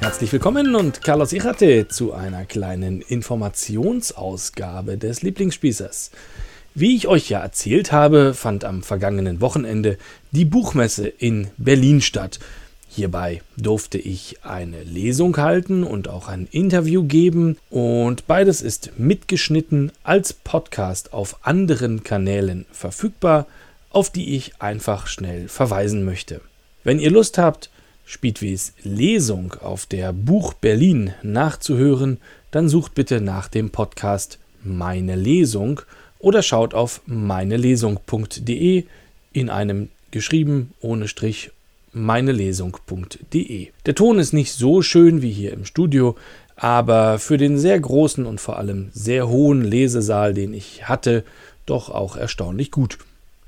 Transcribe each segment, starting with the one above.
Herzlich willkommen und Carlos Ichate zu einer kleinen Informationsausgabe des Lieblingsspießers. Wie ich euch ja erzählt habe, fand am vergangenen Wochenende die Buchmesse in Berlin statt. Hierbei durfte ich eine Lesung halten und auch ein Interview geben und beides ist mitgeschnitten als Podcast auf anderen Kanälen verfügbar, auf die ich einfach schnell verweisen möchte. Wenn ihr Lust habt, Speedways Lesung auf der Buch Berlin nachzuhören, dann sucht bitte nach dem Podcast Meine Lesung oder schaut auf meinelesung.de in einem geschrieben ohne Strich meinelesung.de. Der Ton ist nicht so schön wie hier im Studio, aber für den sehr großen und vor allem sehr hohen Lesesaal, den ich hatte, doch auch erstaunlich gut.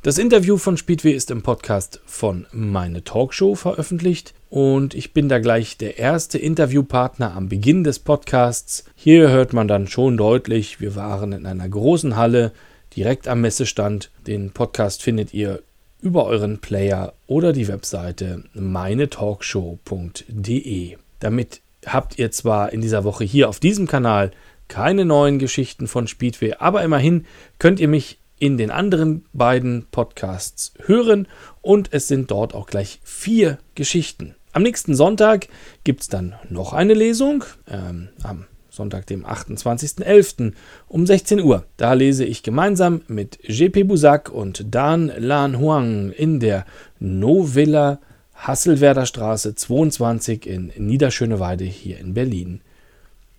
Das Interview von Speedway ist im Podcast von Meine Talkshow veröffentlicht und ich bin da gleich der erste Interviewpartner am Beginn des Podcasts. Hier hört man dann schon deutlich, wir waren in einer großen Halle direkt am Messestand. Den Podcast findet ihr über euren Player oder die Webseite meinetalkshow.de. Damit habt ihr zwar in dieser Woche hier auf diesem Kanal keine neuen Geschichten von Speedway, aber immerhin könnt ihr mich in den anderen beiden Podcasts hören und es sind dort auch gleich vier Geschichten. Am nächsten Sonntag gibt es dann noch eine Lesung, ähm, am Sonntag, dem 28.11. um 16 Uhr. Da lese ich gemeinsam mit JP Busak und Dan Lan Huang in der Novella Hasselwerder Straße 22 in Niederschöneweide hier in Berlin.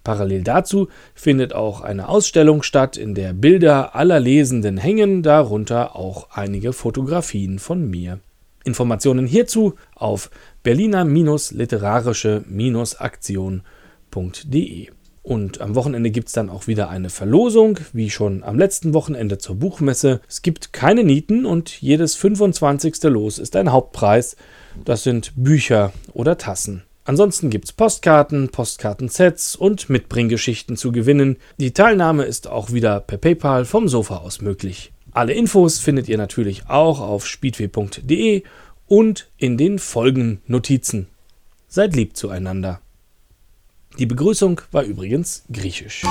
Parallel dazu findet auch eine Ausstellung statt, in der Bilder aller Lesenden hängen, darunter auch einige Fotografien von mir. Informationen hierzu auf berliner-literarische-aktion.de. Und am Wochenende gibt es dann auch wieder eine Verlosung, wie schon am letzten Wochenende zur Buchmesse. Es gibt keine Nieten und jedes 25. Los ist ein Hauptpreis. Das sind Bücher oder Tassen. Ansonsten gibt es Postkarten, Postkartensets und Mitbringgeschichten zu gewinnen. Die Teilnahme ist auch wieder per PayPal vom Sofa aus möglich. Alle Infos findet ihr natürlich auch auf speedway.de und in den Folgennotizen. Seid lieb zueinander. Die Begrüßung war übrigens griechisch.